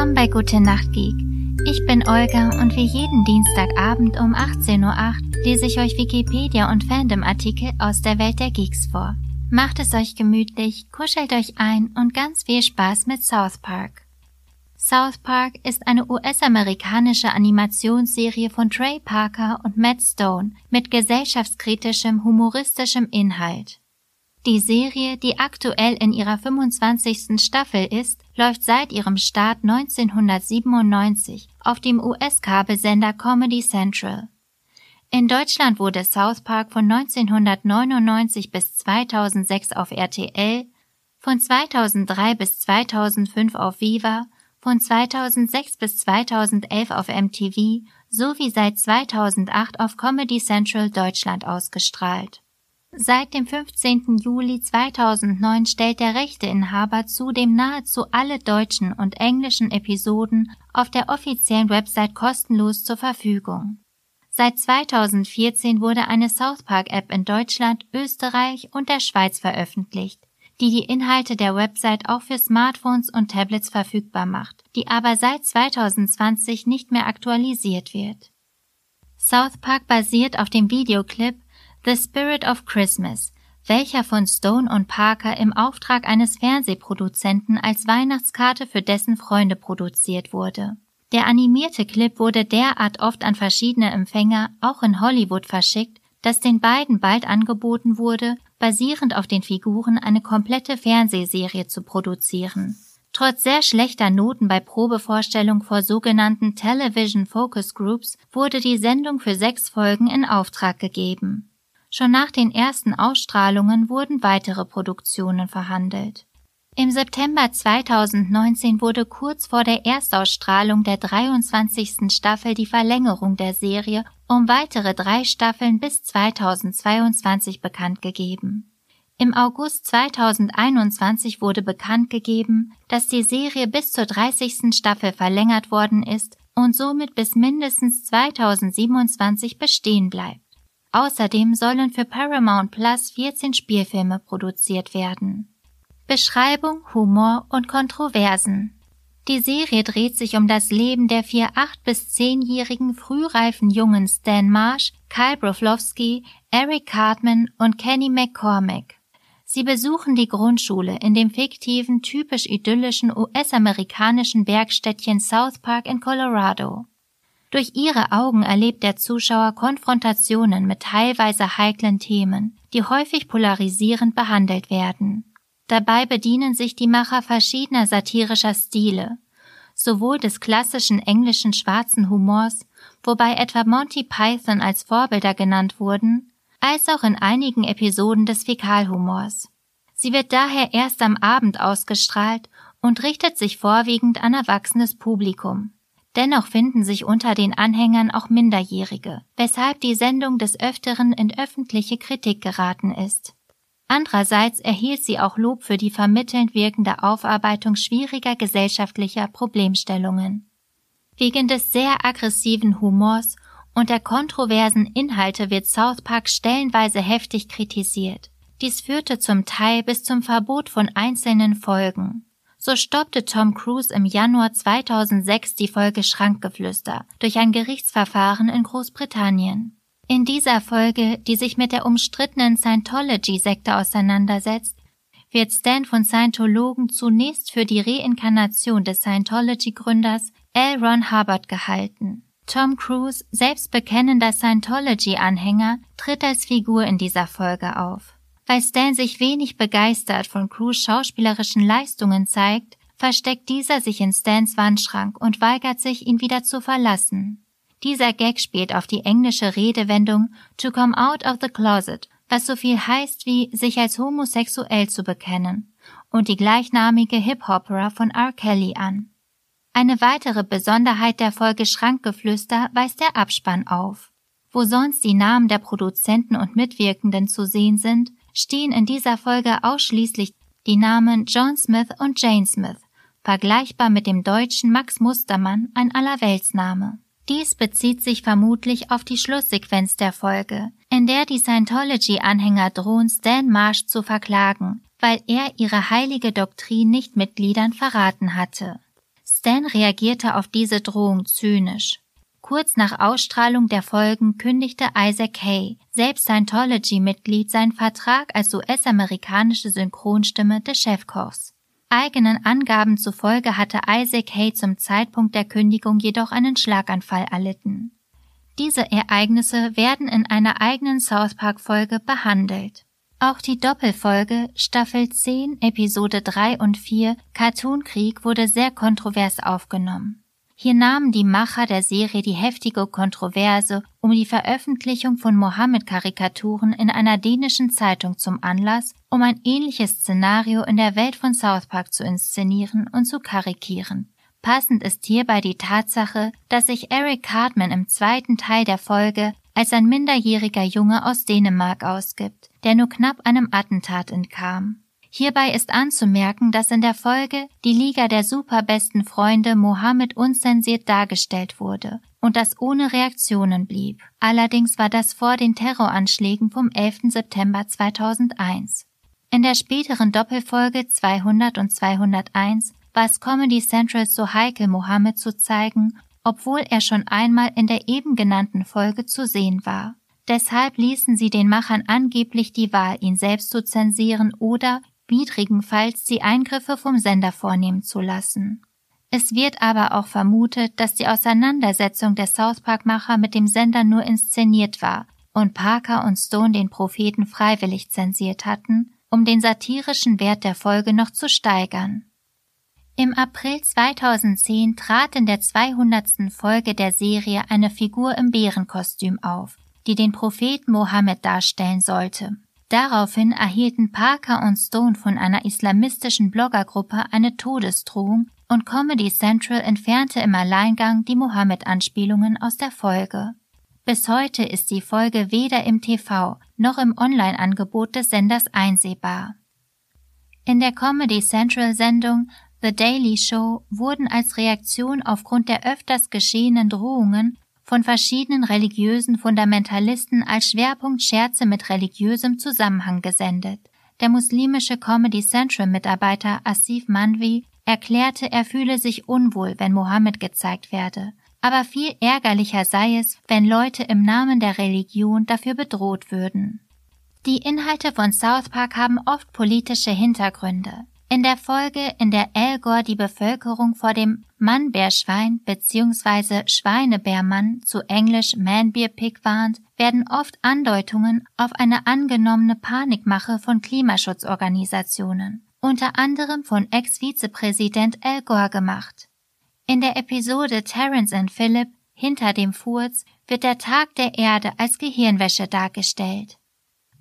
Willkommen bei Gute Nacht Geek. Ich bin Olga und wie jeden Dienstagabend um 18.08 Uhr lese ich euch Wikipedia und Fandom-Artikel aus der Welt der Geeks vor. Macht es euch gemütlich, kuschelt euch ein und ganz viel Spaß mit South Park. South Park ist eine US-amerikanische Animationsserie von Trey Parker und Matt Stone mit gesellschaftskritischem, humoristischem Inhalt. Die Serie, die aktuell in ihrer 25. Staffel ist, läuft seit ihrem Start 1997 auf dem US-Kabelsender Comedy Central. In Deutschland wurde South Park von 1999 bis 2006 auf RTL, von 2003 bis 2005 auf Viva, von 2006 bis 2011 auf MTV sowie seit 2008 auf Comedy Central Deutschland ausgestrahlt. Seit dem 15. Juli 2009 stellt der Rechteinhaber zudem nahezu alle deutschen und englischen Episoden auf der offiziellen Website kostenlos zur Verfügung. Seit 2014 wurde eine South Park App in Deutschland, Österreich und der Schweiz veröffentlicht, die die Inhalte der Website auch für Smartphones und Tablets verfügbar macht, die aber seit 2020 nicht mehr aktualisiert wird. South Park basiert auf dem Videoclip The Spirit of Christmas, welcher von Stone und Parker im Auftrag eines Fernsehproduzenten als Weihnachtskarte für dessen Freunde produziert wurde. Der animierte Clip wurde derart oft an verschiedene Empfänger, auch in Hollywood, verschickt, dass den beiden bald angeboten wurde, basierend auf den Figuren eine komplette Fernsehserie zu produzieren. Trotz sehr schlechter Noten bei Probevorstellung vor sogenannten Television Focus Groups wurde die Sendung für sechs Folgen in Auftrag gegeben. Schon nach den ersten Ausstrahlungen wurden weitere Produktionen verhandelt. Im September 2019 wurde kurz vor der Erstausstrahlung der 23. Staffel die Verlängerung der Serie um weitere drei Staffeln bis 2022 bekannt gegeben. Im August 2021 wurde bekannt gegeben, dass die Serie bis zur 30. Staffel verlängert worden ist und somit bis mindestens 2027 bestehen bleibt. Außerdem sollen für Paramount Plus 14 Spielfilme produziert werden. Beschreibung, Humor und Kontroversen. Die Serie dreht sich um das Leben der vier 8- bis 10-jährigen frühreifen Jungen Stan Marsh, Kyle Broflovski, Eric Cartman und Kenny McCormack. Sie besuchen die Grundschule in dem fiktiven, typisch idyllischen US-amerikanischen Bergstädtchen South Park in Colorado. Durch ihre Augen erlebt der Zuschauer Konfrontationen mit teilweise heiklen Themen, die häufig polarisierend behandelt werden. Dabei bedienen sich die Macher verschiedener satirischer Stile, sowohl des klassischen englischen schwarzen Humors, wobei etwa Monty Python als Vorbilder genannt wurden, als auch in einigen Episoden des Fäkalhumors. Sie wird daher erst am Abend ausgestrahlt und richtet sich vorwiegend an erwachsenes Publikum. Dennoch finden sich unter den Anhängern auch Minderjährige, weshalb die Sendung des Öfteren in öffentliche Kritik geraten ist. Andererseits erhielt sie auch Lob für die vermittelnd wirkende Aufarbeitung schwieriger gesellschaftlicher Problemstellungen. Wegen des sehr aggressiven Humors und der kontroversen Inhalte wird South Park stellenweise heftig kritisiert. Dies führte zum Teil bis zum Verbot von einzelnen Folgen. So stoppte Tom Cruise im Januar 2006 die Folge Schrankgeflüster durch ein Gerichtsverfahren in Großbritannien. In dieser Folge, die sich mit der umstrittenen Scientology-Sekte auseinandersetzt, wird Stan von Scientologen zunächst für die Reinkarnation des Scientology-Gründers L. Ron Hubbard gehalten. Tom Cruise, selbst bekennender Scientology-Anhänger, tritt als Figur in dieser Folge auf. Weil Stan sich wenig begeistert von Crews schauspielerischen Leistungen zeigt, versteckt dieser sich in Stans Wandschrank und weigert sich, ihn wieder zu verlassen. Dieser Gag spielt auf die englische Redewendung to come out of the closet, was so viel heißt wie sich als homosexuell zu bekennen, und die gleichnamige Hip-Hopera von R. Kelly an. Eine weitere Besonderheit der Folge Schrankgeflüster weist der Abspann auf. Wo sonst die Namen der Produzenten und Mitwirkenden zu sehen sind, stehen in dieser Folge ausschließlich die Namen John Smith und Jane Smith, vergleichbar mit dem deutschen Max Mustermann, ein Allerweltsname. Dies bezieht sich vermutlich auf die Schlusssequenz der Folge, in der die Scientology-Anhänger drohen, Stan Marsh zu verklagen, weil er ihre heilige Doktrin nicht Mitgliedern verraten hatte. Stan reagierte auf diese Drohung zynisch. Kurz nach Ausstrahlung der Folgen kündigte Isaac Hay, selbst Scientology-Mitglied, seinen Vertrag als US-amerikanische Synchronstimme des Chefkochs. Eigenen Angaben zufolge hatte Isaac Hay zum Zeitpunkt der Kündigung jedoch einen Schlaganfall erlitten. Diese Ereignisse werden in einer eigenen South Park Folge behandelt. Auch die Doppelfolge Staffel 10 Episode 3 und 4 Cartoon Krieg wurde sehr kontrovers aufgenommen. Hier nahmen die Macher der Serie die heftige Kontroverse um die Veröffentlichung von Mohammed-Karikaturen in einer dänischen Zeitung zum Anlass, um ein ähnliches Szenario in der Welt von South Park zu inszenieren und zu karikieren. Passend ist hierbei die Tatsache, dass sich Eric Cartman im zweiten Teil der Folge als ein minderjähriger Junge aus Dänemark ausgibt, der nur knapp einem Attentat entkam. Hierbei ist anzumerken, dass in der Folge die Liga der superbesten Freunde Mohammed unzensiert dargestellt wurde und das ohne Reaktionen blieb. Allerdings war das vor den Terroranschlägen vom 11. September 2001. In der späteren Doppelfolge 200 und 201 war es Comedy Central so heikel, Mohammed zu zeigen, obwohl er schon einmal in der eben genannten Folge zu sehen war. Deshalb ließen sie den Machern angeblich die Wahl, ihn selbst zu zensieren oder widrigenfalls die Eingriffe vom Sender vornehmen zu lassen. Es wird aber auch vermutet, dass die Auseinandersetzung der South Park-Macher mit dem Sender nur inszeniert war und Parker und Stone den Propheten freiwillig zensiert hatten, um den satirischen Wert der Folge noch zu steigern. Im April 2010 trat in der 200. Folge der Serie eine Figur im Bärenkostüm auf, die den Propheten Mohammed darstellen sollte. Daraufhin erhielten Parker und Stone von einer islamistischen Bloggergruppe eine Todesdrohung und Comedy Central entfernte im Alleingang die Mohammed-Anspielungen aus der Folge. Bis heute ist die Folge weder im TV noch im Online-Angebot des Senders einsehbar. In der Comedy Central Sendung The Daily Show wurden als Reaktion aufgrund der öfters geschehenen Drohungen von verschiedenen religiösen Fundamentalisten als Schwerpunkt Scherze mit religiösem Zusammenhang gesendet. Der muslimische Comedy Central Mitarbeiter Asif Manvi erklärte, er fühle sich unwohl, wenn Mohammed gezeigt werde. Aber viel ärgerlicher sei es, wenn Leute im Namen der Religion dafür bedroht würden. Die Inhalte von South Park haben oft politische Hintergründe. In der Folge, in der Al Gore die Bevölkerung vor dem Mannbärschwein bzw. Schweinebärmann zu Englisch Manbear-Pig warnt, werden oft Andeutungen auf eine angenommene Panikmache von Klimaschutzorganisationen, unter anderem von Ex-Vizepräsident Al Gore gemacht. In der Episode Terence and Philip Hinter dem Furz wird der Tag der Erde als Gehirnwäsche dargestellt.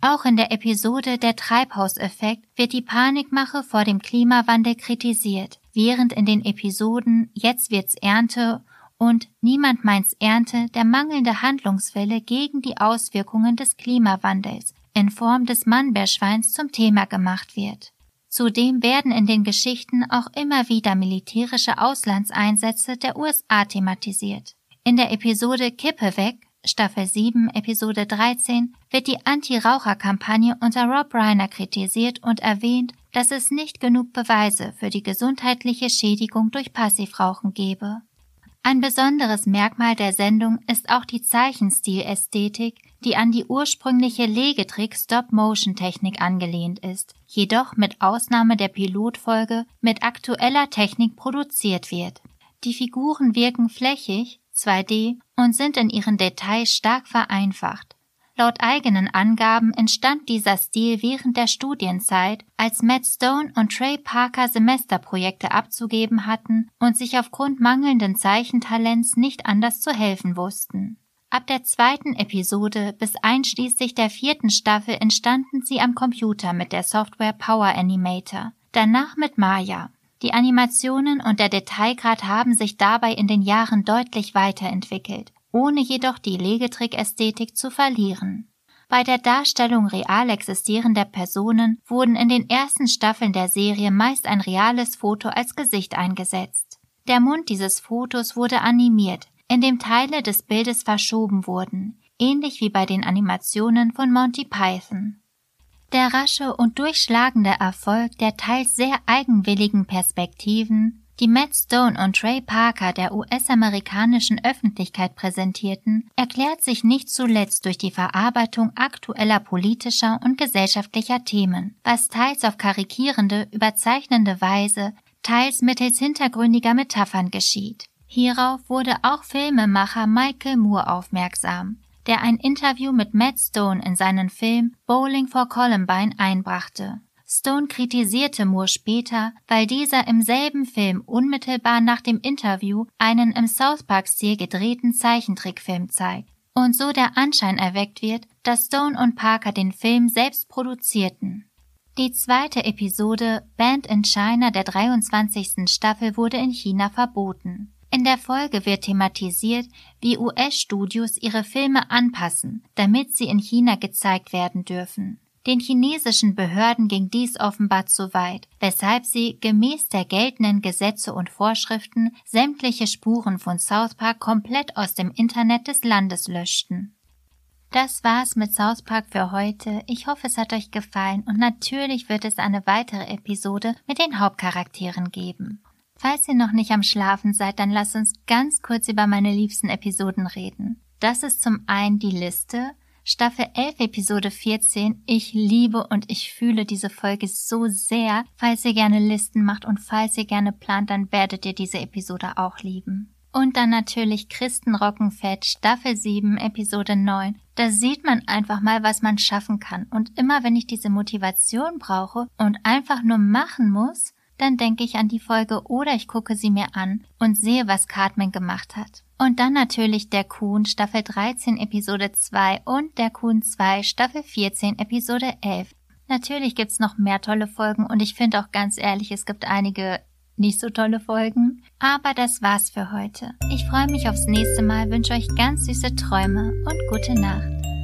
Auch in der Episode Der Treibhauseffekt wird die Panikmache vor dem Klimawandel kritisiert, während in den Episoden Jetzt wird's Ernte und Niemand meint's Ernte der mangelnde Handlungswille gegen die Auswirkungen des Klimawandels in Form des Mannbärschweins zum Thema gemacht wird. Zudem werden in den Geschichten auch immer wieder militärische Auslandseinsätze der USA thematisiert. In der Episode Kippe weg Staffel 7, Episode 13 wird die Anti-Raucher-Kampagne unter Rob Reiner kritisiert und erwähnt, dass es nicht genug Beweise für die gesundheitliche Schädigung durch Passivrauchen gebe. Ein besonderes Merkmal der Sendung ist auch die Zeichenstil-Ästhetik, die an die ursprüngliche Legetrick-Stop-Motion-Technik angelehnt ist, jedoch mit Ausnahme der Pilotfolge mit aktueller Technik produziert wird. Die Figuren wirken flächig, 2D und sind in ihren Details stark vereinfacht. Laut eigenen Angaben entstand dieser Stil während der Studienzeit, als Matt Stone und Trey Parker Semesterprojekte abzugeben hatten und sich aufgrund mangelnden Zeichentalents nicht anders zu helfen wussten. Ab der zweiten Episode bis einschließlich der vierten Staffel entstanden sie am Computer mit der Software Power Animator, danach mit Maya. Die Animationen und der Detailgrad haben sich dabei in den Jahren deutlich weiterentwickelt, ohne jedoch die Legetrick-Ästhetik zu verlieren. Bei der Darstellung real existierender Personen wurden in den ersten Staffeln der Serie meist ein reales Foto als Gesicht eingesetzt. Der Mund dieses Fotos wurde animiert, indem Teile des Bildes verschoben wurden, ähnlich wie bei den Animationen von Monty Python. Der rasche und durchschlagende Erfolg der teils sehr eigenwilligen Perspektiven, die Matt Stone und Trey Parker der US-amerikanischen Öffentlichkeit präsentierten, erklärt sich nicht zuletzt durch die Verarbeitung aktueller politischer und gesellschaftlicher Themen, was teils auf karikierende, überzeichnende Weise, teils mittels hintergründiger Metaphern geschieht. Hierauf wurde auch Filmemacher Michael Moore aufmerksam, der ein Interview mit Matt Stone in seinen Film Bowling for Columbine einbrachte. Stone kritisierte Moore später, weil dieser im selben Film unmittelbar nach dem Interview einen im South Park-Stil gedrehten Zeichentrickfilm zeigt und so der Anschein erweckt wird, dass Stone und Parker den Film selbst produzierten. Die zweite Episode Band in China der 23. Staffel wurde in China verboten. In der Folge wird thematisiert, wie US-Studios ihre Filme anpassen, damit sie in China gezeigt werden dürfen. Den chinesischen Behörden ging dies offenbar zu weit, weshalb sie gemäß der geltenden Gesetze und Vorschriften sämtliche Spuren von South Park komplett aus dem Internet des Landes löschten. Das war's mit South Park für heute. Ich hoffe, es hat euch gefallen und natürlich wird es eine weitere Episode mit den Hauptcharakteren geben. Falls ihr noch nicht am Schlafen seid, dann lasst uns ganz kurz über meine liebsten Episoden reden. Das ist zum einen die Liste, Staffel 11, Episode 14. Ich liebe und ich fühle diese Folge so sehr. Falls ihr gerne Listen macht und falls ihr gerne plant, dann werdet ihr diese Episode auch lieben. Und dann natürlich Christenrockenfett, Staffel 7, Episode 9. Da sieht man einfach mal, was man schaffen kann. Und immer wenn ich diese Motivation brauche und einfach nur machen muss, dann denke ich an die Folge oder ich gucke sie mir an und sehe, was Cartman gemacht hat. Und dann natürlich der Kuhn Staffel 13 Episode 2 und der Kuhn 2 Staffel 14 Episode 11. Natürlich gibt's noch mehr tolle Folgen und ich finde auch ganz ehrlich, es gibt einige nicht so tolle Folgen. Aber das war's für heute. Ich freue mich aufs nächste Mal, wünsche euch ganz süße Träume und gute Nacht.